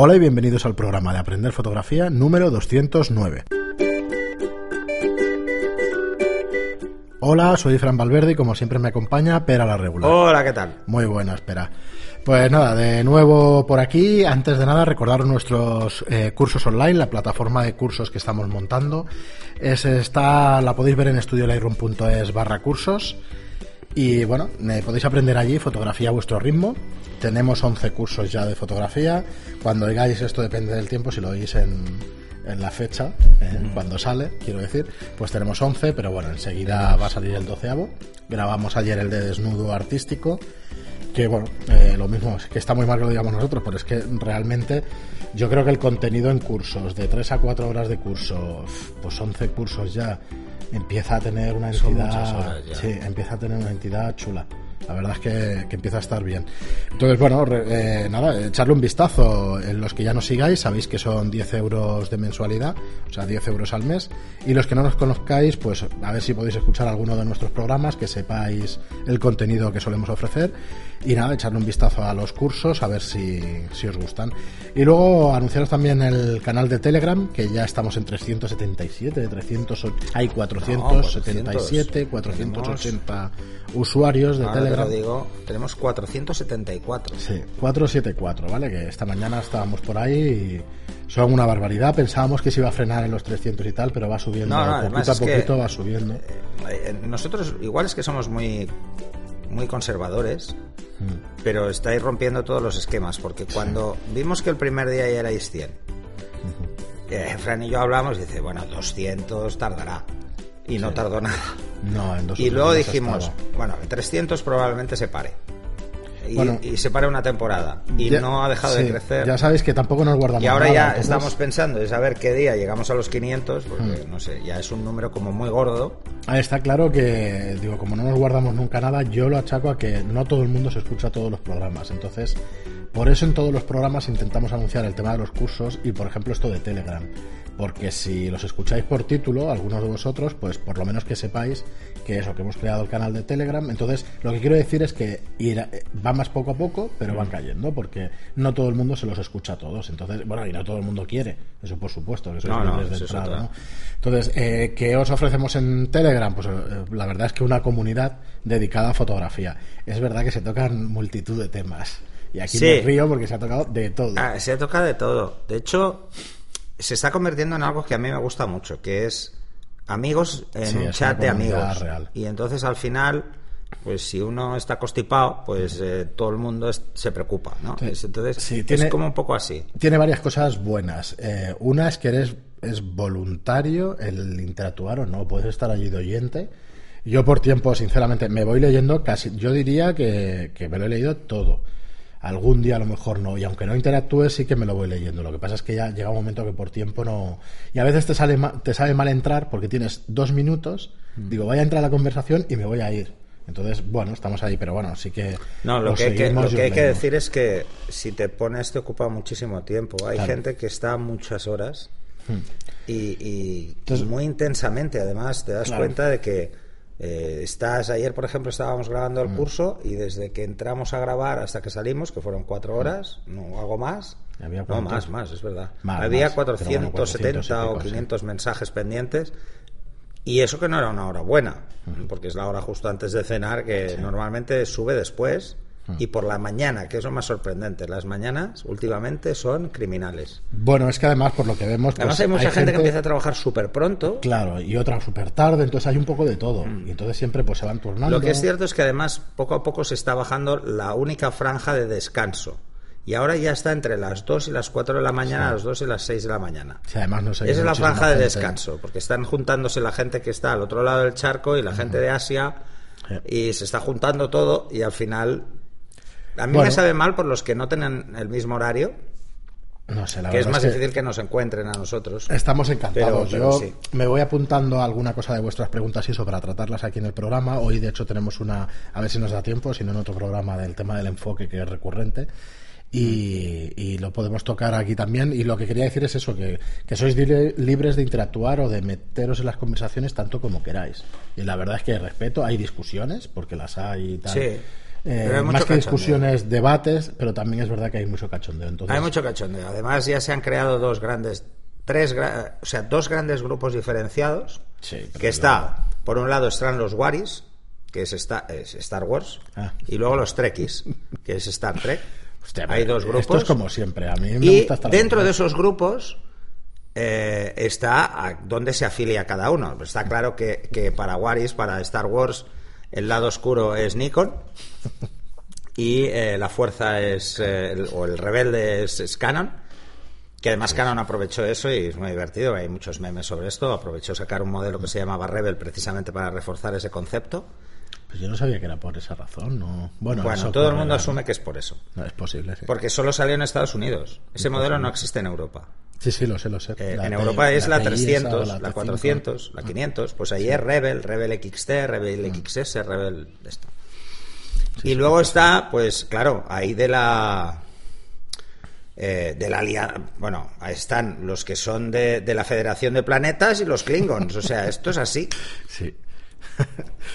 Hola y bienvenidos al programa de Aprender Fotografía número 209. Hola, soy Fran Valverde y como siempre me acompaña Pera la Regular. Hola, ¿qué tal? Muy buena, espera. Pues nada, de nuevo por aquí. Antes de nada, recordaros nuestros eh, cursos online, la plataforma de cursos que estamos montando. Es, está, la podéis ver en estudiolightroom.es barra cursos. Y bueno, podéis aprender allí fotografía a vuestro ritmo. Tenemos 11 cursos ya de fotografía. Cuando oigáis esto depende del tiempo, si lo oís en, en la fecha, eh, cuando sale, quiero decir, pues tenemos 11, pero bueno, enseguida va a salir el doceavo. Grabamos ayer el de desnudo artístico, que bueno, eh, lo mismo, es que está muy mal que lo digamos nosotros, pero es que realmente yo creo que el contenido en cursos, de 3 a 4 horas de curso, pues 11 cursos ya, empieza a tener una entidad... Sí, empieza a tener una entidad chula. La verdad es que, empieza a estar bien. Entonces, bueno, eh, nada, echarle un vistazo. En los que ya nos sigáis, sabéis que son 10 euros de mensualidad, o sea, 10 euros al mes. Y los que no nos conozcáis, pues a ver si podéis escuchar alguno de nuestros programas, que sepáis el contenido que solemos ofrecer. Y nada, echarle un vistazo a los cursos, a ver si, si os gustan. Y luego anunciaros también el canal de Telegram, que ya estamos en 377, de 300, hay 477, 480 usuarios de Telegram. Digo, tenemos 474. Sí, 474, ¿vale? Que esta mañana estábamos por ahí y son una barbaridad. Pensábamos que se iba a frenar en los 300 y tal, pero va subiendo. poquito a poquito va subiendo. Eh, eh, nosotros, igual es que somos muy muy conservadores, mm. pero estáis rompiendo todos los esquemas, porque cuando vimos que el primer día ya erais 100, eh, Fran y yo hablamos y dice, bueno, 200 tardará. Y no tardó nada. No, y luego dijimos, bueno, 300 probablemente se pare. Y, se pare una temporada. Y no ha dejado de crecer. Ya sabéis que tampoco nos guardamos. Y ahora ya estamos pensando en saber qué día llegamos a los 500, porque mm. no sé, ya es un número como muy gordo. Ah, está claro que, digo, como no nos guardamos nunca nada, yo lo achaco a que no todo el mundo se escucha todos los programas. Entonces, por eso en todos los programas intentamos anunciar el tema de los cursos y, por ejemplo, esto de Telegram porque si los escucháis por título, algunos de vosotros, pues por lo menos que sepáis que eso, que hemos creado el canal de Telegram. Entonces, lo que quiero decir es que ir va más poco a poco, pero van cayendo, porque no todo el mundo se los escucha a todos. Entonces, bueno, y no todo el mundo quiere, eso por supuesto, que sois no, de entrada, Entonces, eh, ¿qué os ofrecemos en Telegram? Pues eh, la verdad es que una comunidad dedicada a fotografía. Es verdad que se tocan multitud de temas. Y aquí me río porque se ha tocado de todo. Ah, se ha tocado de todo. De hecho, se está convirtiendo en algo que a mí me gusta mucho, que es amigos en un chat de amigos. Y entonces al final, pues si uno está constipado, pues eh, todo el mundo se preocupa, ¿no? entonces es como un poco así. Tiene varias cosas buenas. Eh, una es que eres es voluntario el interactuar o no, puedes estar allí de oyente. Yo por tiempo, sinceramente, me voy leyendo casi, yo diría que, que me lo he leído todo algún día a lo mejor no. Y aunque no interactúes, sí que me lo voy leyendo. Lo que pasa es que ya llega un momento que por tiempo no. Y a veces te sale, te sale mal entrar porque tienes dos minutos. Mm. Digo, voy a entrar a la conversación y me voy a ir. Entonces, bueno, estamos ahí, pero bueno, sí que. No, lo, que, lo que hay que decir es que si te pones, te ocupa muchísimo tiempo. Hay gente que está muchas horas hmm. y, muy intensamente, además, te das cuenta de que eh, estás ayer, por ejemplo, estábamos grabando el mm. curso y desde que entramos a grabar hasta que salimos, que fueron cuatro mm. horas, no hago más. no, más, más, es verdad. Había 470 o 500 mensajes pendientes y eso que no era una hora buena, porque es la hora justo antes de cenar, que normalmente sube después y por la mañana, que es lo más sorprendente. Las mañanas últimamente son criminales. Bueno, es que además, por lo que vemos. Pues, además, hay mucha gente, que empieza a trabajar súper pronto. Claro, y otra súper tarde, entonces hay un poco de todo. Mm. Y entonces siempre pues se van turnando. Lo que es cierto es que además, poco a poco se está bajando la única franja de descanso. Y ahora ya está entre las 2 y las 4 de la mañana, las 2 y las 6 de la mañana. además no Esa es la franja de descanso, porque están juntándose la gente que está al otro lado del charco y la gente de Asia, y se está juntando todo, y al final a mí me sabe mal por los que no tienen el mismo horario. No sé, la que es más difícil que nos encuentren a nosotros. Estamos encantados. Yo me voy apuntando alguna cosa de vuestras preguntas y eso para tratarlas aquí en el programa. Hoy, de hecho, tenemos una, a ver si nos da tiempo, si no en otro programa del tema del enfoque que es recurrente. Y, lo podemos tocar aquí también. Y lo que quería decir es eso, que, que, sois libres de interactuar o de meteros en las conversaciones tanto como queráis. Y la verdad es que respeto, hay discusiones, porque las hay y tal. Sí. Eh, más que discusiones, debates, pero también es verdad que hay mucho cachondeo. Entonces... Hay mucho cachondeo. Además, ya se han creado dos grandes, tres, o sea, dos grandes grupos diferenciados. que está, por un lado, están los Waris, que es, Star Wars, ah. y luego los Trekkies, que es Star Trek. hay dos grupos. Esto es como siempre. A mí me y gusta estar dentro de esos grupos eh, está a dónde se afilia cada uno. Está claro que, que para Waris, para Star Wars, el lado oscuro es Nikon y eh, la fuerza es, eh, o el rebelde es, Canon, que además Canon aprovechó eso y es muy divertido, hay muchos memes sobre esto, aprovechó sacar un modelo que se llamaba Rebel precisamente para reforzar ese concepto. Pues yo no sabía que era por esa razón. No. Bueno, todo el mundo asume que es por eso. No, es posible. Porque solo salió en Estados Unidos. Ese modelo no existe en Europa. Sí, sí, lo sé, lo sé. Eh, en Europa es la, 300, la, 400, la 500. Pues ahí es Rebel, Rebel XT, Rebel mm. XS, Rebel... Esto. y luego está, pues claro, ahí de la... Eh, de la bueno, ahí están los que son de, de la Federación de Planetas y los Klingons, o sea, esto es así. Sí.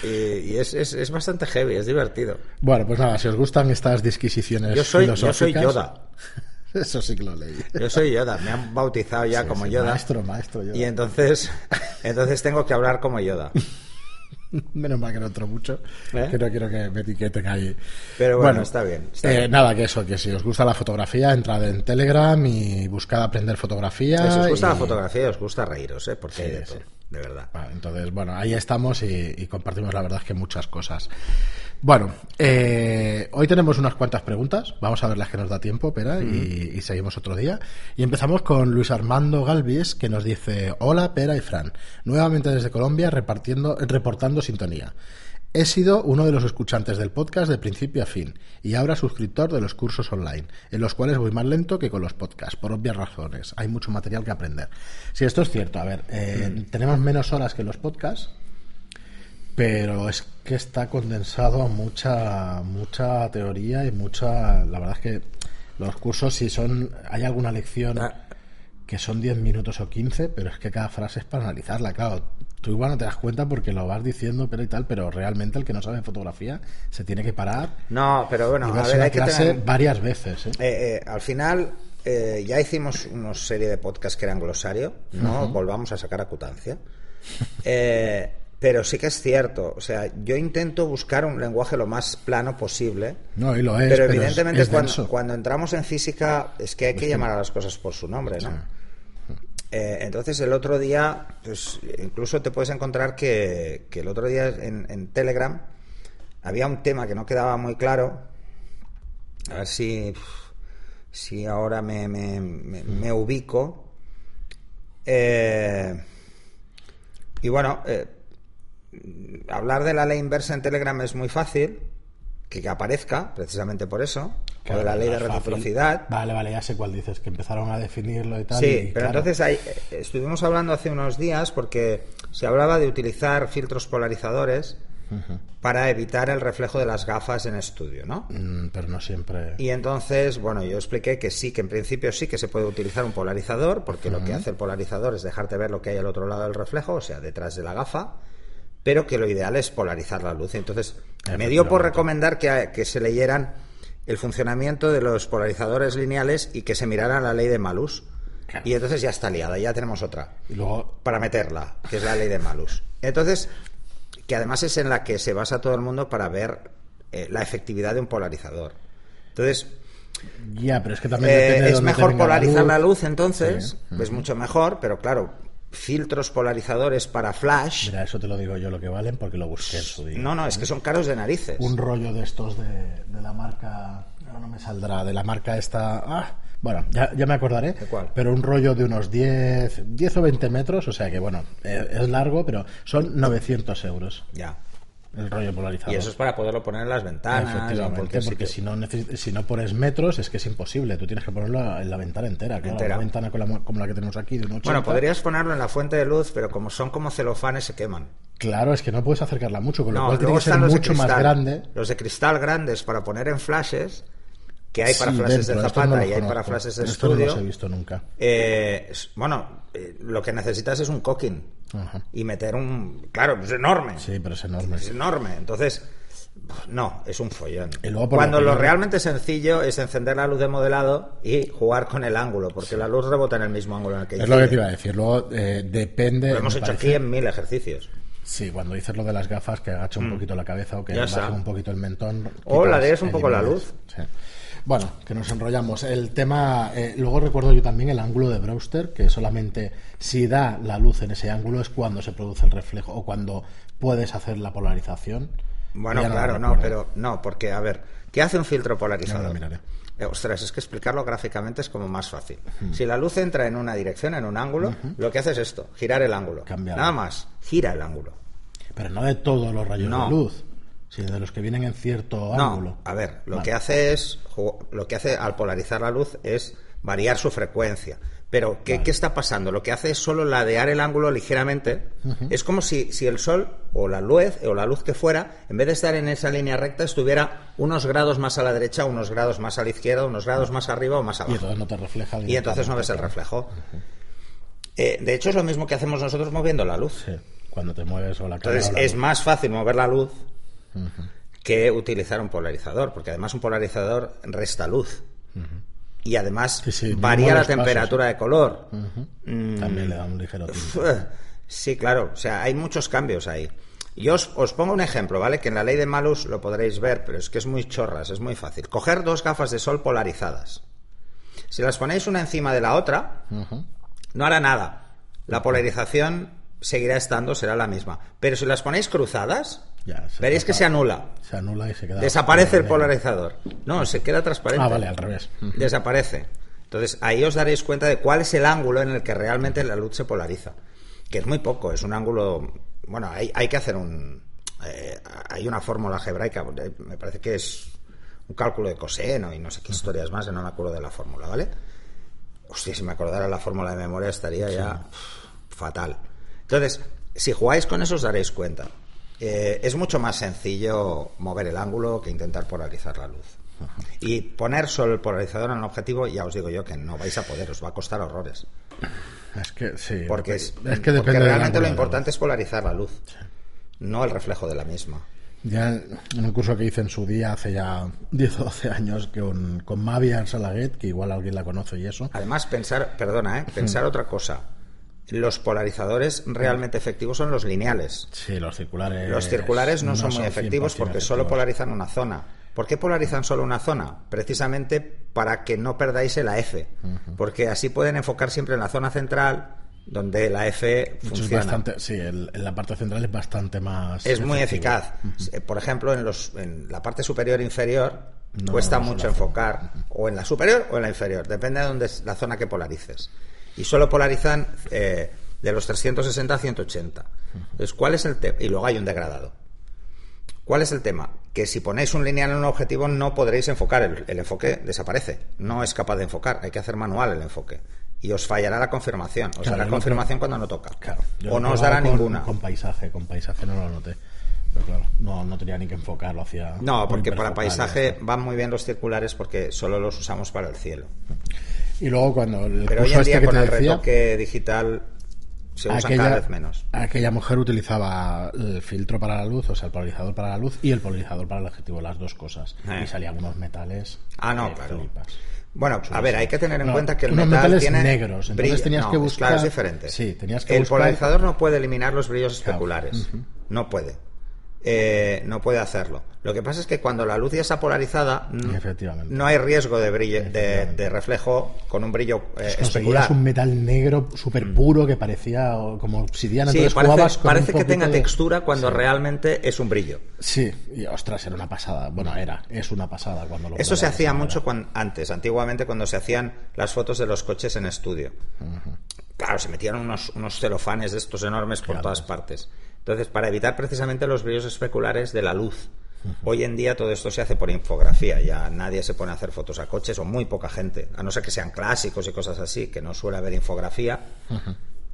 y, es, es, es, bastante heavy, es divertido. Bueno, pues nada, si os gustan estas disquisiciones yo soy, Yo soy Yoda. Eso sí que lo leí. Yo soy Yoda, me han bautizado ya como Yoda. Maestro, maestro Yoda. Y entonces, entonces tengo que hablar como Yoda. Menos mal que no entro mucho, ¿Eh? que no quiero que me etiqueten ahí. Pero bueno, está, bien, eh, Nada, que eso, que si os gusta la fotografía, entrad en Telegram y buscad aprender fotografía. Si os gusta la fotografía, os gusta reíros, ¿eh? porque hay de todo de verdad. entonces, bueno, ahí estamos y, compartimos la verdad que muchas cosas. Bueno, eh, hoy tenemos unas cuantas preguntas, vamos a ver las que nos da tiempo, Pera, y, seguimos otro día. Y empezamos con Luis Armando Galvis, que nos dice, hola Pera y Fran, nuevamente desde Colombia repartiendo, reportando sintonía. He sido uno de los escuchantes del podcast de principio a fin y ahora suscriptor de los cursos online, en los cuales voy más lento que con los podcasts, por obvias razones. Hay mucho material que aprender. Si esto es cierto. A ver, eh, mm. tenemos menos horas que los podcasts, pero es que está condensado a mucha, mucha teoría y mucha. La verdad es que los cursos, si son. Hay alguna lección. Ah. que son 10 minutos o 15, pero es que cada frase es para analizarla. Claro, tú igual no te das cuenta porque lo vas diciendo, pero y tal, pero realmente el que no sabe fotografía se tiene que parar. No, pero bueno, a ver, hay que varias veces. ¿eh? Eh, eh, al final ya hicimos una serie de podcasts que eran glosario, no volvamos a sacar acutancia. pero sí que es cierto, o sea, yo intento buscar un lenguaje lo más plano posible. No, y lo es. Pero evidentemente cuando, cuando, entramos en física es que hay que llamar a las cosas por su nombre, ¿no? Eh, entonces el otro día, pues incluso te puedes encontrar que, el otro día en, Telegram había un tema que no quedaba muy claro. A ver si, si ahora me, ubico. Eh, y bueno, eh, hablar de la ley inversa en Telegram es muy fácil que, aparezca, precisamente por eso, o de la ley de reciprocidad. Vale, vale, ya sé cuál dices, que empezaron a definirlo y tal. Sí, pero entonces ahí, eh, estuvimos hablando hace unos días porque se hablaba de utilizar filtros polarizadores para evitar el reflejo de las gafas en estudio, ¿no? Mm, pero no siempre. Y entonces, bueno, yo expliqué que sí, que en principio sí que se puede utilizar un polarizador, porque lo que hace el polarizador es dejarte ver lo que hay al otro lado del reflejo, o sea, detrás de la gafa pero que lo ideal es polarizar la luz. Entonces, me dio por recomendar que, se leyeran el funcionamiento de los polarizadores lineales y que se miraran la ley de Malus. Y entonces ya está liada, ya tenemos otra. Y luego... Para meterla, que es la ley de Malus. Entonces, que además es en la que se basa todo el mundo para ver eh, la efectividad de un polarizador. Entonces, ya, pero es que también eh, es mejor polarizar la luz, entonces, es mucho mejor, pero claro, filtros polarizadores para flash. Mira, eso te lo digo yo lo que valen porque lo busqué en su día. No, no, es que son caros de narices. Un rollo de estos de, la marca. No, no me saldrá, de la marca esta. Ah, bueno, ya, me acordaré. ¿De cuál? Pero un rollo de unos 10, 10 o 20 metros, o sea que bueno, eh, es largo, pero son 900 euros. Ya el rollo polarizado. Y eso es para poderlo poner en las ventanas. Efectivamente, porque si no, si no pones metros es que es imposible. Tú tienes que ponerlo en la ventana entera. Claro, ventana como la, que tenemos aquí de Bueno, podrías ponerlo en la fuente de luz, pero como son como celofanes se queman. Claro, es que no puedes acercarla mucho, con lo cual tiene que ser mucho más grande. Los de cristal grandes para poner en flashes que hay para flashes de zapata y hay para flashes de estudio. no los he visto nunca. Eh, bueno, eh, lo que necesitas es un cocking y meter un... Claro, es enorme. Sí, pero es enorme. Es enorme. Entonces, No, es un follón. Cuando lo, realmente sencillo es encender la luz de modelado y jugar con el ángulo, porque la luz rebota en el mismo ángulo en el que Es lo que te iba a decir. Luego eh, depende. Lo hemos hecho aquí en mil ejercicios. Sí, cuando dices lo de las gafas, que agacha un mm. poquito la cabeza o que baje un poquito el mentón. O la es un poco la luz. Bueno, que nos enrollamos. El tema, eh, luego recuerdo yo también el ángulo de Brewster, que solamente si da la luz en ese ángulo es cuando se produce el reflejo o cuando puedes hacer la polarización. Bueno, claro, no, pero no, porque, a ver, ¿qué hace un filtro polarizador? Eh, ostras, es que explicarlo gráficamente es como más fácil. Si la luz entra en una dirección, en un ángulo, lo que hace es esto, girar el ángulo. Nada más, gira el ángulo. Pero no de todos los rayos de luz, de los que vienen en cierto ángulo. A ver, lo que hace es, lo que hace al polarizar la luz es variar su frecuencia. Pero, ¿qué, está pasando? Lo que hace es solo ladear el ángulo ligeramente. Es como si, si, el sol o la luz o la luz que fuera, en vez de estar en esa línea recta, estuviera unos grados más a la derecha, unos grados más a la izquierda, unos grados más arriba o más abajo. Y entonces no te refleja. Y entonces no ves el reflejo. Eh, de hecho, es lo mismo que hacemos nosotros moviendo la luz. Sí, cuando te mueves o la Entonces, es más fácil mover la luz que utilizar un polarizador, porque además un polarizador resta luz y además varía la temperatura de color. Mm. También le da un ligero Sí, claro, o sea, hay muchos cambios ahí. Yo os, os, pongo un ejemplo, ¿vale? Que en la ley de Malus lo podréis ver, pero es que es muy chorras, es muy fácil. Coger dos gafas de sol polarizadas. Si las ponéis una encima de la otra, no hará nada. La polarización seguirá estando, será la misma. Pero si las ponéis cruzadas, Veréis que se anula. Se anula y se queda. Desaparece el polarizador. No, se queda transparente. Ah, vale, al revés. Desaparece. Entonces ahí os daréis cuenta de cuál es el ángulo en el que realmente la luz se polariza. Que es muy poco, es un ángulo. Bueno, hay, hay que hacer un. Eh, hay una fórmula algebraica, eh, me parece que es un cálculo de coseno y no sé qué historias más, no me acuerdo de la fórmula, ¿vale? Hostia, si me acordara la fórmula de memoria estaría ya fatal. Entonces, si jugáis con eso os daréis cuenta. Eh, es mucho más sencillo mover el ángulo que intentar polarizar la luz. Y poner solo el polarizador en el objetivo, ya os digo yo que no vais a poder, os va a costar horrores. Es que sí. Porque, es, que realmente lo importante es polarizar la luz, no el reflejo de la misma. Ya en un curso que hice en su día, hace ya 10 o 12 años, con, con Mavia Salaguet, que igual alguien la conoce y eso. Además, pensar, perdona, ¿eh? pensar otra cosa los polarizadores realmente efectivos son los lineales. Sí, los circulares. Los circulares no, son, muy efectivos porque solo polarizan una zona. ¿Por qué polarizan solo una zona? Precisamente para que no perdáis el F. Porque así pueden enfocar siempre en la zona central, donde la F funciona. sí, en la parte central es bastante más. Es muy eficaz. Por ejemplo, en, los, en la parte superior e inferior cuesta mucho enfocar, o en la superior o en la inferior, depende de dónde es la zona que polarices y solo polarizan eh, de los 360 a 180. Entonces, ¿cuál es el tema? Y luego hay un degradado. ¿Cuál es el tema? Que si ponéis un lineal en un objetivo no podréis enfocar, el, enfoque desaparece, no es capaz de enfocar, hay que hacer manual el enfoque. Y os fallará la confirmación, os dará confirmación cuando no toca. o no os dará ninguna. Con paisaje, con paisaje no lo noté. Pero claro, no, no tenía ni que enfocarlo hacia. No, porque para paisaje van muy bien los circulares porque solo los usamos para el cielo. Y luego cuando el Pero hoy en día este con el retoque digital se usa cada vez menos. Aquella mujer utilizaba el filtro para la luz, o sea, el polarizador para la luz y el polarizador para el objetivo, las dos cosas. Eh. Y salían unos metales. Ah, no, claro. Bueno, a ver, hay que tener en cuenta que el metal metales tiene negros, entonces tenías que buscar. Claro, es diferente. Sí, tenías que el polarizador no puede eliminar los brillos especulares. No puede. Eh, no puede hacerlo. Lo que pasa es que cuando la luz ya está polarizada, no hay riesgo de, brillo, de, reflejo con un brillo eh, especular. un metal negro súper puro que parecía como obsidiana. Sí, parece, parece que tenga textura cuando realmente es un brillo. Sí, y ostras, era una pasada. Bueno, era, es una pasada cuando lo Eso se hacía mucho antes, antiguamente, cuando se hacían las fotos de los coches en estudio. Claro, se metían unos, unos celofanes de estos enormes por todas partes. Entonces, para evitar precisamente los brillos especulares de la luz. Hoy en día todo esto se hace por infografía, ya nadie se pone a hacer fotos a coches o muy poca gente, a no ser que sean clásicos y cosas así, que no suele haber infografía.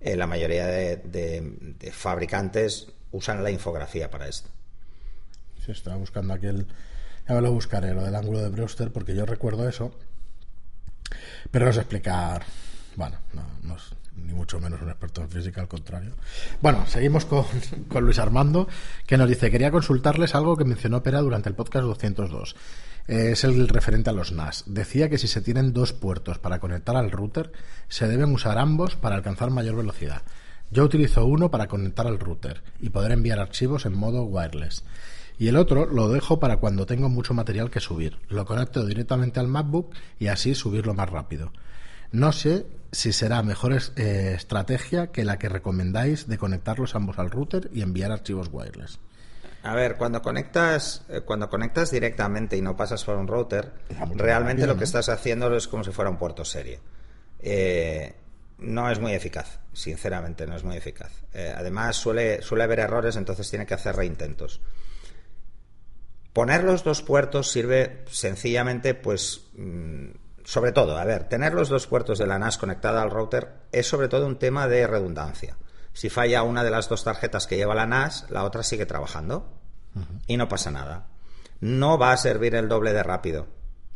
Eh, la mayoría de, fabricantes usan la infografía para esto. Sí, estaba buscando aquí el. Ya me lo buscaré, lo del ángulo de Brewster, porque yo recuerdo eso. Pero no sé explicar. Bueno, no, no, ni mucho menos un experto en física, al contrario. Bueno, seguimos con, con Luis Armando, que nos dice, quería consultarles algo que mencionó Pera durante el podcast 202 es el referente a los NAS. Decía que si se tienen dos puertos para conectar al router, se deben usar ambos para alcanzar mayor velocidad. Yo utilizo uno para conectar al router y poder enviar archivos en modo wireless. Y el otro lo dejo para cuando tengo mucho material que subir. Lo conecto directamente al MacBook y así subirlo más rápido. No sé si será mejor eh, estrategia que la que recomendáis de conectarlos ambos al router y enviar archivos wireless. A ver, cuando conectas, eh, cuando conectas directamente y no pasas por un router, realmente lo que estás haciendo es como si fuera un puerto serie. Eh, no es muy eficaz, sinceramente, no es muy eficaz. Eh, además, suele, suele haber errores, entonces tiene que hacer reintentos. Poner los dos puertos sirve sencillamente, pues, mm, sobre todo, a ver, tener los dos puertos de la NAS conectada al router es sobre todo un tema de redundancia. Si falla una de las dos tarjetas que lleva la NAS, la otra sigue trabajando y no pasa nada. No va a servir el doble de rápido,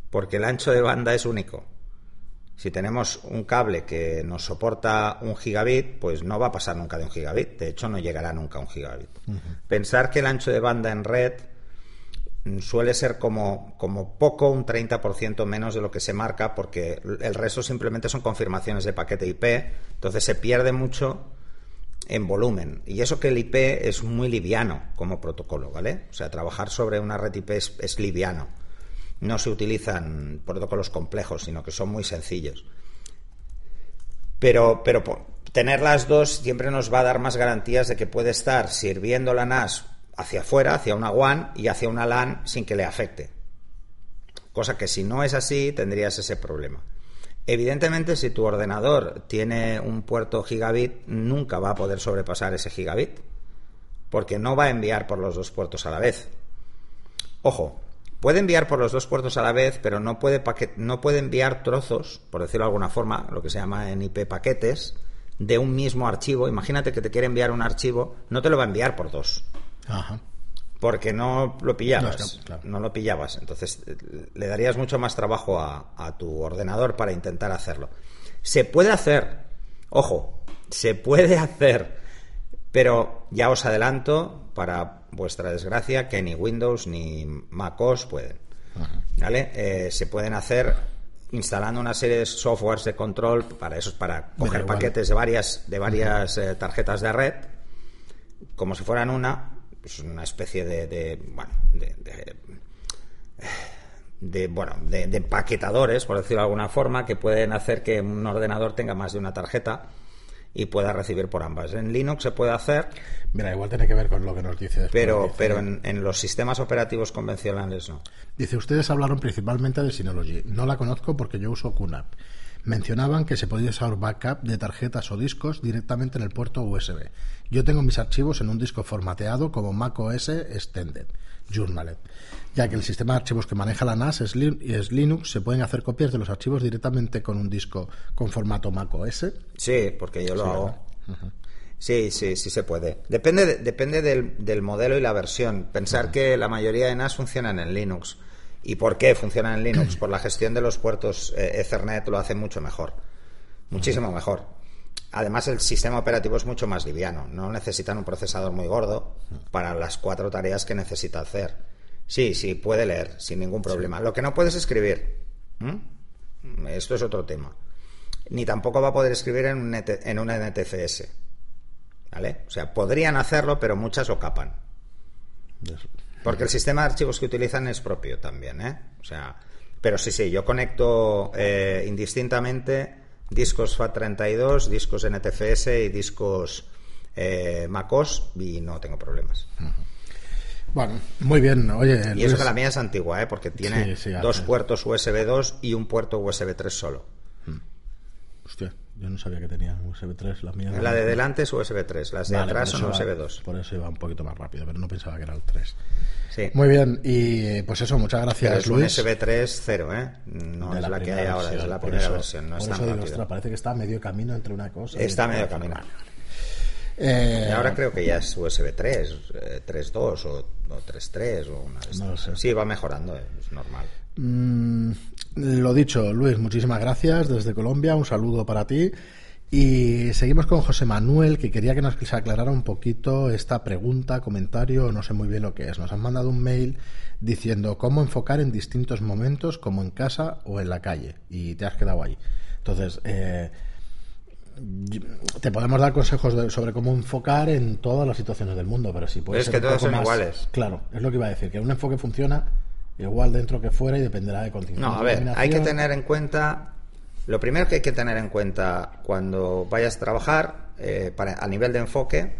porque el ancho de banda es único. Si tenemos un cable que nos soporta un gigabit, pues no va a pasar nunca de un gigabit. De hecho, no llegará nunca a un gigabit. Pensar que el ancho de banda en red suele ser como, poco un 30% menos de lo que se marca, porque el resto simplemente son confirmaciones de paquete IP. Entonces se pierde mucho en volumen. Y eso que el IP es muy liviano como protocolo, ¿vale? O sea, trabajar sobre una red IP es, liviano. No se utilizan protocolos complejos, sino que son muy sencillos. Pero, pero tener las dos siempre nos va a dar más garantías de que puede estar sirviendo la NAS hacia afuera, hacia una WAN y hacia una LAN sin que le afecte. Cosa que si no es así, tendrías ese problema. Evidentemente, si tu ordenador tiene un puerto gigabit, nunca va a poder sobrepasar ese gigabit, porque no va a enviar por los dos puertos a la vez. Ojo, puede enviar por los dos puertos a la vez, pero no puede, no puede enviar trozos, por decirlo de alguna forma, lo que se llama en IP paquetes, de un mismo archivo. Imagínate que te quiere enviar un archivo, no te lo va a enviar por dos. Ajá porque no lo pillabas. No, lo pillabas. Entonces le darías mucho más trabajo a, tu ordenador para intentar hacerlo. Se puede hacer, ojo, se puede hacer, pero ya os adelanto, para vuestra desgracia, que ni Windows ni MacOS pueden. ¿Vale? Eh, se pueden hacer instalando una serie de softwares de control para eso, para coger paquetes de varias, de varias eh, tarjetas de red, como si fueran una, es una especie de, de bueno, de, de, bueno, de, empaquetadores, por decirlo de alguna forma, que pueden hacer que un ordenador tenga más de una tarjeta y pueda recibir por ambas. En Linux se puede hacer. Mira, igual tiene que ver con lo que nos dice Pero, pero en, en, los sistemas operativos convencionales no. Dice, ustedes hablaron principalmente de Synology. No la conozco porque yo uso QNAP mencionaban que se podía usar backup de tarjetas o discos directamente en el puerto USB. Yo tengo mis archivos en un disco formateado como macOS Extended, Journalet. Ya que el sistema de archivos que maneja la NAS es, Linux, ¿se pueden hacer copias de los archivos directamente con un disco con formato macOS? Sí, porque yo lo hago. Sí, sí, sí se puede. Depende, depende del, del, modelo y la versión. Pensar que la mayoría de NAS funcionan en Linux. ¿Y por qué funciona en Linux? Por la gestión de los puertos eh, Ethernet lo hace mucho mejor, muchísimo mejor. Además, el sistema operativo es mucho más liviano. No necesitan un procesador muy gordo para las cuatro tareas que necesita hacer. Sí, sí, puede leer sin ningún problema. Lo que no puedes escribir. Esto es otro tema. Ni tampoco va a poder escribir en un, en un NTFS. ¿Vale? O sea, podrían hacerlo, pero muchas lo capan. Porque el sistema de archivos que utilizan es propio también, ¿eh? O sea, pero sí, sí, yo conecto eh, indistintamente discos FAT32, discos NTFS y discos eh, MacOS y no tengo problemas. Bueno, muy bien. Oye, y eso que la mía es antigua, ¿eh? porque tiene dos puertos USB 2 y un puerto USB 3 solo. Hostia. Yo no sabía que tenía USB 3. La, mía la de delante es USB 3, las de atrás son USB 2. Por eso iba un poquito más rápido, pero no pensaba que era el 3. Sí. Muy bien, y pues eso, muchas gracias, es Luis. USB 3 0, ¿eh? No es la, que hay ahora, es la primera versión, no es tan parece que está a medio camino entre una cosa Está a medio camino. Eh, ahora creo que ya es USB 3, 3.2 o, o 3.3 o una de no Sí, va mejorando, es normal. Mm, lo dicho, Luis, muchísimas gracias desde Colombia, un saludo para ti. Y seguimos con José Manuel, que quería que nos aclarara un poquito esta pregunta, comentario, no sé muy bien lo que es. Nos han mandado un mail diciendo cómo enfocar en distintos momentos, como en casa o en la calle, y te has quedado ahí. Entonces, eh, te podemos dar consejos sobre cómo enfocar en todas las situaciones del mundo, pero si puedes. Es que todas son iguales. Claro, es lo que iba a decir, que un enfoque funciona igual dentro que fuera y dependerá de continuidad. No, a ver, hay que tener en cuenta. Lo primero que hay que tener en cuenta cuando vayas a trabajar eh, para, a nivel de enfoque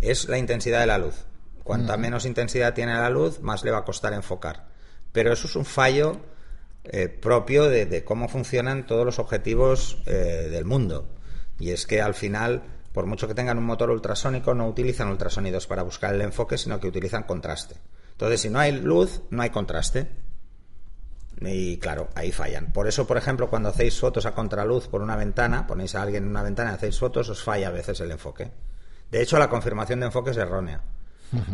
es la intensidad de la luz. Cuanta menos intensidad tiene la luz, más le va a costar enfocar. Pero eso es un fallo eh, propio de, cómo funcionan todos los objetivos eh, del mundo. Y es que al final, por mucho que tengan un motor ultrasónico, no utilizan ultrasonidos para buscar el enfoque, sino que utilizan contraste. Entonces, si no hay luz, no hay contraste. Y claro, ahí fallan. Por eso, por ejemplo, cuando hacéis fotos a contraluz por una ventana, ponéis a alguien en una ventana y hacéis fotos, os falla a veces el enfoque. De hecho, la confirmación de enfoque es errónea.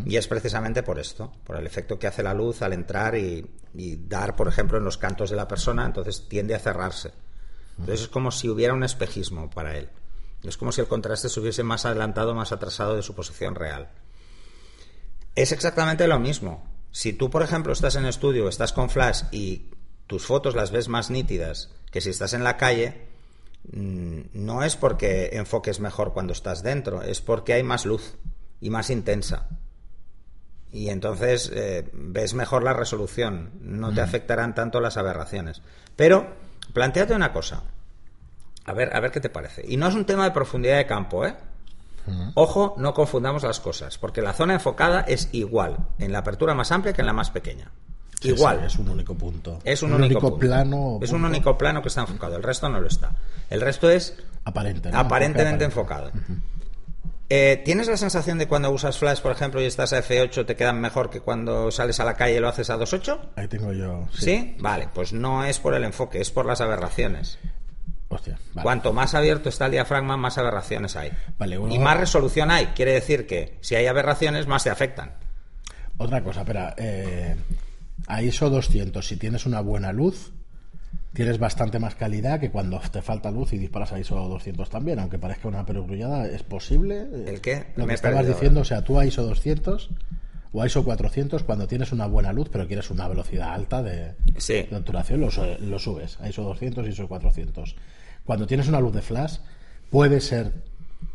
Y es precisamente por esto, por el efecto que hace la luz al entrar y, dar, por ejemplo, en los cantos de la persona, entonces tiende a cerrarse. Entonces es como si hubiera un espejismo para él. Es como si el contraste estuviese más adelantado, más atrasado de su posición real. Es exactamente lo mismo. Si tú, por ejemplo, estás en estudio, estás con flash y tus fotos las ves más nítidas que si estás en la calle, mm, no es porque enfoques mejor cuando estás dentro, es porque hay más luz y más intensa y entonces eh, ves mejor la resolución, no te afectarán tanto las aberraciones. Pero planteate una cosa, a ver, a ver qué te parece. Y no es un tema de profundidad de campo, ¿eh? Ojo, no confundamos las cosas, porque la zona enfocada es igual en la apertura más amplia que en la más pequeña. igual. es un único punto. Es un, único, plano. Es un único plano que está enfocado, el resto no lo está. El resto es aparentemente enfocado. Eh, ¿Tienes la sensación de cuando usas Flash, por ejemplo, y estás a F8, te quedan mejor que cuando sales a la calle y lo haces a 2.8? Ahí tengo yo. Sí. Vale, pues no es por el enfoque, es por las aberraciones. Hostia, Cuanto más abierto está el diafragma, más aberraciones hay. Y más resolución hay. Quiere decir que si hay aberraciones, más te afectan. Otra cosa, espera. Eh, a ISO 200, si tienes una buena luz, tienes bastante más calidad que cuando te falta luz y disparas a ISO 200 también, aunque parezca una perogrullada, ¿es posible? ¿El qué? Lo que estabas diciendo, o sea, tú a ISO 200 o a ISO 400 cuando tienes una buena luz pero quieres una velocidad alta de, obturación, lo, lo, subes a ISO 200 y ISO 400. Cuando tienes una luz de flash, puede ser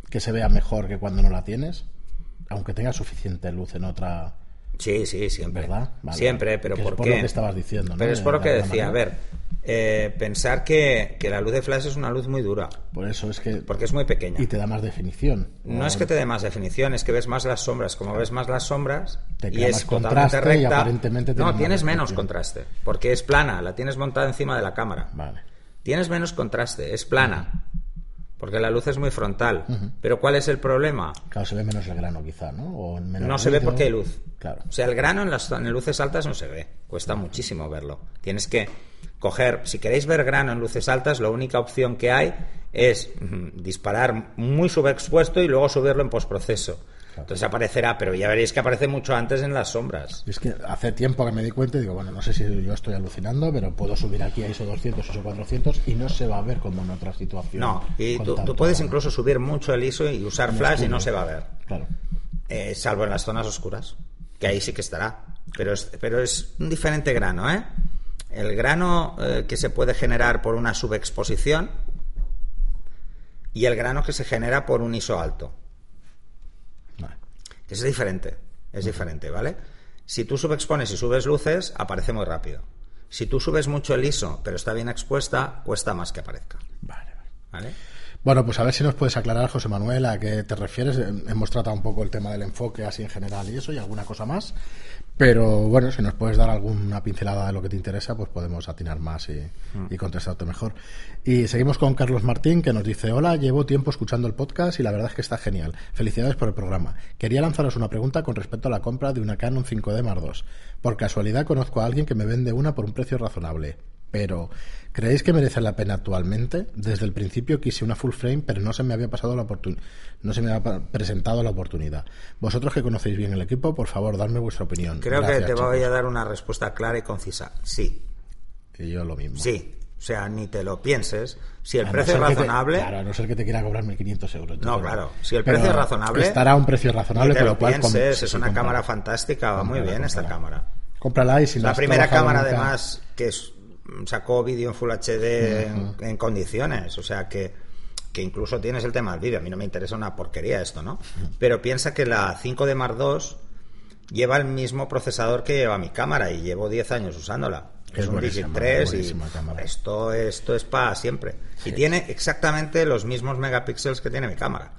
que se vea mejor que cuando no la tienes, aunque tenga suficiente luz en otra... Sí, sí, siempre. ¿Verdad? Siempre, pero ¿por, qué? lo que estabas diciendo. Pero es por lo que decía, a ver, eh, pensar que, la luz de flash es una luz muy dura. Por eso es que. Porque es muy pequeña. Y te da más definición. No es que te dé más definición, es que ves más las sombras. Como ves más las sombras y es totalmente recta. no, tienes menos contraste. Porque es plana, la tienes montada encima de la cámara. Vale. Tienes menos contraste, es plana. Porque la luz es muy frontal. Pero ¿cuál es el problema? Claro, se ve menos el grano quizá, ¿no? no se ve porque hay luz. Claro. O sea, el grano en las en luces altas no se ve. Cuesta muchísimo verlo. Tienes que coger, si queréis ver grano en luces altas, la única opción que hay es mm, disparar muy subexpuesto y luego subirlo en postproceso. Entonces aparecerá, pero ya veréis que aparece mucho antes en las sombras. Es que hace tiempo que me di cuenta y digo, bueno, no sé si yo estoy alucinando, pero puedo subir aquí a ISO 200, ISO 400 y no se va a ver como en otra situación. No, y tú, puedes incluso subir mucho el ISO y usar flash y no se va a ver. Claro. Eh, salvo en las zonas oscuras, que ahí sí que estará. Pero es, pero es un diferente grano, ¿eh? el grano eh, que se puede generar por una subexposición y el grano que se genera por un ISO alto. Es diferente, es diferente, ¿vale? Si tú subexpones y subes luces, aparece muy rápido. Si tú subes mucho el ISO, pero está bien expuesta, cuesta más que aparezca. Vale. ¿Vale? Bueno, pues a ver si nos puedes aclarar, José Manuel, a qué te refieres. Hemos tratado un poco el tema del enfoque así en general y eso y alguna cosa más. Pero bueno, si nos puedes dar alguna pincelada de lo que te interesa, pues podemos atinar más y, mm. contestarte mejor. Y seguimos con Carlos Martín, que nos dice, hola, llevo tiempo escuchando el podcast y la verdad es que está genial. Felicidades por el programa. Quería lanzaros una pregunta con respecto a la compra de una Canon 5D Mark II. Por casualidad conozco a alguien que me vende una por un precio razonable. Pero, ¿creéis que merece la pena actualmente? Desde el principio quise una full frame, pero no se me había pasado la oportunidad, no se me había presentado la oportunidad. Vosotros que conocéis bien el equipo, por favor, dadme vuestra opinión. Creo que te voy a dar una respuesta clara y concisa. Sí. Y yo lo mismo. Sí. O sea, ni te lo pienses. Si el precio es razonable. claro, a no ser que te quiera cobrar 1.500 euros. No, claro. Si el precio es razonable. Estará a un precio razonable, pero lo pienses. es una cámara fantástica. Va muy bien esta cámara. Cómprala y si La primera cámara, además, que sacó vídeo en Full HD en, condiciones. O sea que, que incluso tienes el tema del vídeo. A mí no me interesa una porquería esto, ¿no? Pero piensa que la 5D Mark II lleva el mismo procesador que lleva mi cámara y llevo 10 años usándola. Es, un Digit 3 y esto, esto es para siempre. Y tiene exactamente los mismos megapíxeles que tiene mi cámara.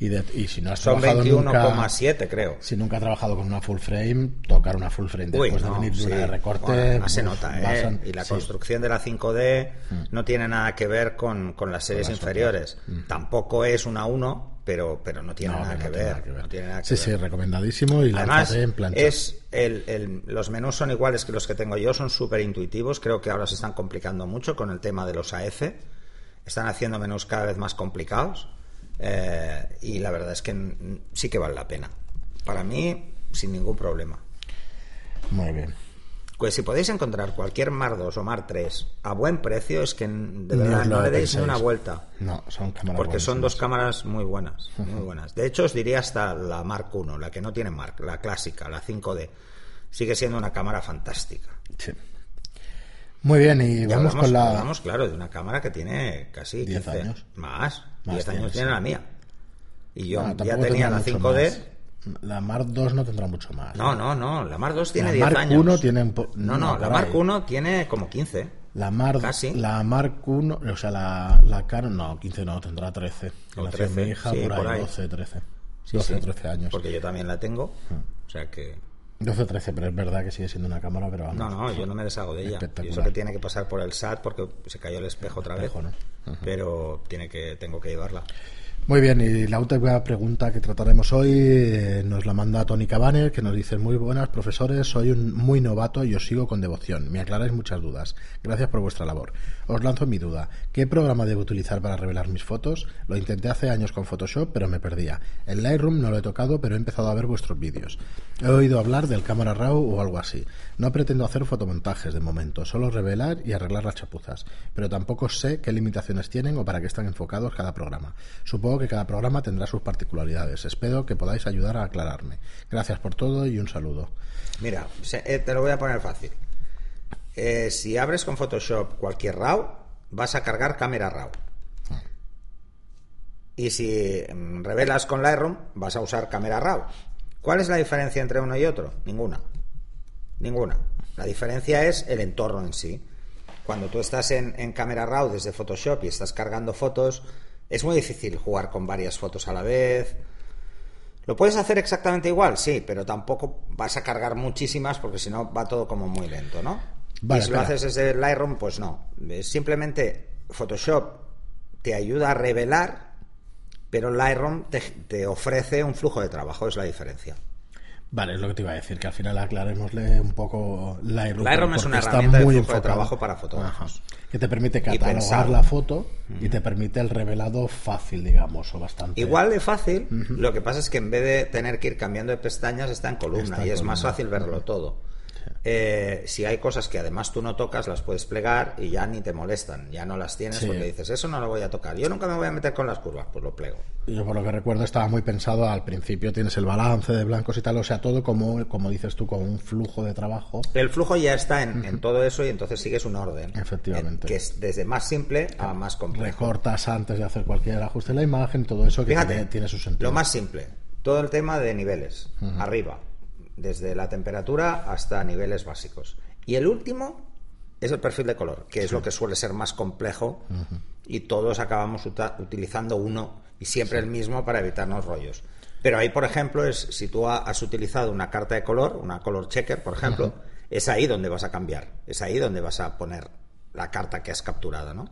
Y, y, si no has Son 21,7 creo. Si nunca has trabajado con una full frame, tocar una full frame después de venir de recorte. se nota, ¿eh? y la construcción de la 5D mm. no tiene nada que ver con, con las series inferiores. Mm. Tampoco es una 1, pero, pero no tiene, nada, que ver. sí, sí, recomendadísimo. Y Además, en es el, el, los menús son iguales que los que tengo yo, son súper intuitivos. Creo que ahora se están complicando mucho con el tema de los AF. Están haciendo menús cada vez más complicados. Eh, y la verdad es que sí que vale la pena. Para mí, sin ningún problema. Muy bien. Pues si podéis encontrar cualquier Mar 2 o Mar 3 a buen precio, es que de verdad no, le deis ni una vuelta. No, son cámaras Porque son dos cámaras muy buenas, muy buenas. De hecho, os diría hasta la Mark 1, la que no tiene Mark, la clásica, la 5D. Sigue siendo una cámara fantástica. Sí. Muy bien, y vamos con la. Vamos, claro, de una cámara que tiene casi 10 años. Más, 10 años tiene la mía. Y yo ya tenía la 5D. La Mark 2 no tendrá mucho más. No, no, no. La Mark 2 tiene 10 años. La Mark 1 tiene. No, no, la Mark 1 tiene como 15. La Mark, Casi. la Mark 1, o sea, la, la Canon, no, 15 no, tendrá 13. la 13, mi hija por, ahí, 12, 13. 12, 13 años. Porque yo también la tengo. Hmm. O sea que. 12 13, pero es verdad que sigue siendo una cámara, pero vamos. No, no, yo no me deshago de ella. Y eso que tiene que pasar por el SAT porque se cayó el espejo otra vez. Pero tiene que, tengo que llevarla. Muy bien, y la última pregunta que trataremos hoy eh, nos la manda Tony Cabanes, que nos dice, muy buenas profesores, soy un muy novato y os sigo con devoción. Me aclaráis muchas dudas. Gracias por vuestra labor. Os lanzo mi duda. ¿Qué programa debo utilizar para revelar mis fotos? Lo intenté hace años con Photoshop, pero me perdía. El Lightroom no lo he tocado, pero he empezado a ver vuestros vídeos. He oído hablar del Camera Raw o algo así. No pretendo hacer fotomontajes de momento, solo revelar y arreglar las chapuzas. Pero tampoco sé qué limitaciones tienen o para qué están enfocados cada programa. Supongo que cada programa tendrá sus particularidades. Espero que podáis ayudar a aclararme. Gracias por todo y un saludo. Mira, eh, te lo voy a poner fácil. Eh, si abres con Photoshop cualquier RAW, vas a cargar cámara RAW. Y si mm, revelas con Lightroom, vas a usar cámara RAW. ¿Cuál es la diferencia entre uno y otro? Ninguna. Ninguna. La diferencia es el entorno en sí. Cuando tú estás en, en cámara RAW desde Photoshop y estás cargando fotos, es muy difícil jugar con varias fotos a la vez. ¿Lo puedes hacer exactamente igual? Sí, pero tampoco vas a cargar muchísimas porque si no va todo como muy lento, ¿no? y si lo haces desde Lightroom, pues no. Simplemente Photoshop te ayuda a revelar, pero Lightroom te, te ofrece un flujo de trabajo, es la diferencia. Vale, es lo que te iba a decir, que al final aclarémosle un poco Lightroom. Lightroom es una herramienta muy de, de trabajo para fotógrafos. Que te permite catalogar la foto y te permite el revelado fácil, digamos, o bastante. Igual de fácil, lo que pasa es que en vez de tener que ir cambiando de pestañas, está en columna y es más fácil verlo todo. Eh, si hay cosas que además tú no tocas, las puedes plegar y ya ni te molestan, ya no las tienes porque dices, eso no lo voy a tocar. Yo nunca me voy a meter con las curvas, pues lo plego. Yo por lo que recuerdo estaba muy pensado, al principio tienes el balance de blancos y tal, o sea, todo como, como dices tú, con un flujo de trabajo. El flujo ya está en, todo eso y entonces sigues un orden. Efectivamente. que es desde más simple a más complejo. Recortas antes de hacer cualquier ajuste en la imagen, todo eso que tiene, su sentido. Lo más simple, todo el tema de niveles, arriba desde la temperatura hasta niveles básicos. Y el último es el perfil de color, que es lo que suele ser más complejo y todos acabamos utilizando uno y siempre el mismo para evitarnos rollos. Pero ahí, por ejemplo, es si tú has utilizado una carta de color, una color checker, por ejemplo, es ahí donde vas a cambiar, es ahí donde vas a poner la carta que has capturado, ¿no?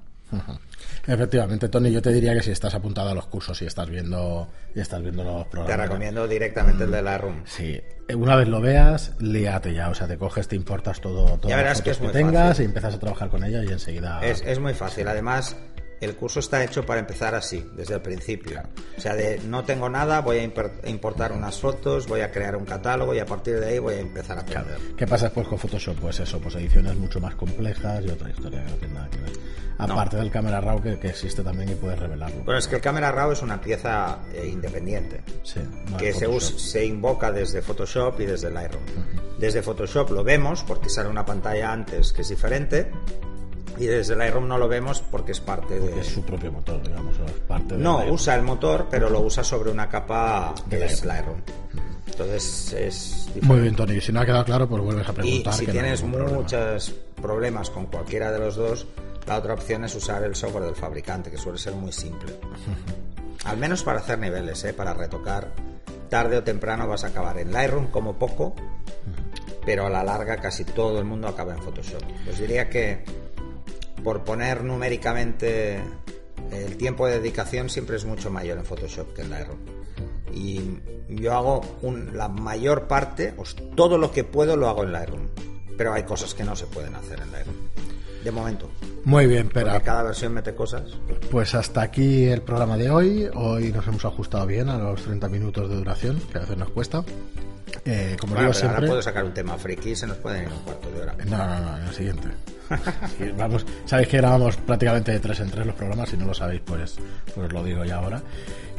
Efectivamente, Tony, yo te diría que si estás apuntado a los cursos y estás viendo y estás viendo los programas. Te recomiendo directamente el de la Room. Sí, una vez lo veas, líate ya, o sea, te coges, te importas todo, todo ya verás que, es que tengas y empiezas a trabajar con ella y enseguida. Es, es muy fácil, además el curso está hecho para empezar así, desde el principio. O sea, de no tengo nada, voy a importar unas fotos, voy a crear un catálogo y a partir de ahí voy a empezar a aprender. ¿Qué pasa después con Photoshop? Pues eso, pues ediciones mucho más complejas y otra historia que no tiene nada que ver. Aparte del Camera Raw que, existe también y puedes revelarlo. Bueno, es que el Camera Raw es una pieza eh, independiente sí, que se, se, invoca desde Photoshop y desde Lightroom. Desde Photoshop lo vemos porque sale una pantalla antes que es diferente y desde Lightroom no lo vemos porque es parte de... Es su propio motor, digamos, parte No, usa el motor, pero lo usa sobre una capa de Lightroom. Entonces es... Muy bien, Tony. Si no ha quedado claro, pues vuelves a preguntar. Y si tienes muchos problemas con cualquiera de los dos, la otra opción es usar el software del fabricante, que suele ser muy simple. Al menos para hacer niveles, ¿eh? para retocar. Tarde o temprano vas a acabar en Lightroom como poco, pero a la larga casi todo el mundo acaba en Photoshop. Os diría que por poner numéricamente el tiempo de dedicación siempre es mucho mayor en Photoshop que en Lightroom. Y yo hago la mayor parte, todo lo que puedo lo hago en Lightroom. Pero hay cosas que no se pueden hacer en Lightroom. De momento. Muy bien, pero. cada versión mete cosas. Pues hasta aquí el programa de hoy. Hoy nos hemos ajustado bien a los 30 minutos de duración, que a veces nos cuesta. Eh, como digo siempre. Ahora puedo sacar un tema friki y se nos puede ir un cuarto de hora. No, no, no, en el siguiente. Vamos, sabéis que grabamos prácticamente de tres en tres los programas, si no lo sabéis, pues, pues lo digo ya ahora.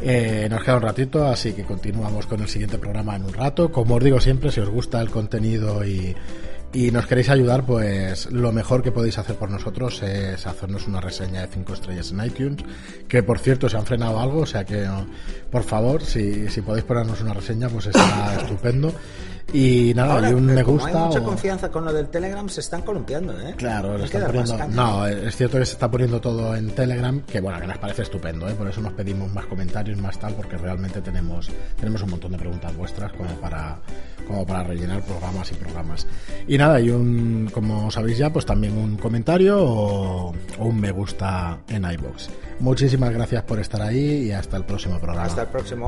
Eh, nos queda un ratito, así que continuamos con el siguiente programa en un rato. Como os digo siempre, si os gusta el contenido y, y nos queréis ayudar, pues lo mejor que podéis hacer por nosotros es hacernos una reseña de 5 estrellas en iTunes, que por cierto se han frenado algo, o sea que por favor, si, si podéis ponernos una reseña, pues está estupendo. Y nada, y un me gusta. Hay mucha confianza con lo del Telegram, se están columpiando, ¿eh? Claro, están poniendo. No, es cierto que se está poniendo todo en Telegram, que bueno, que nos parece estupendo, ¿eh? Por eso nos pedimos más comentarios, más tal, porque realmente tenemos, tenemos un montón de preguntas vuestras como para, como para rellenar programas y programas. Y nada, y un, como sabéis ya, pues también un comentario o, o un me gusta en iBox. Muchísimas gracias por estar ahí y hasta el próximo programa. Hasta el próximo.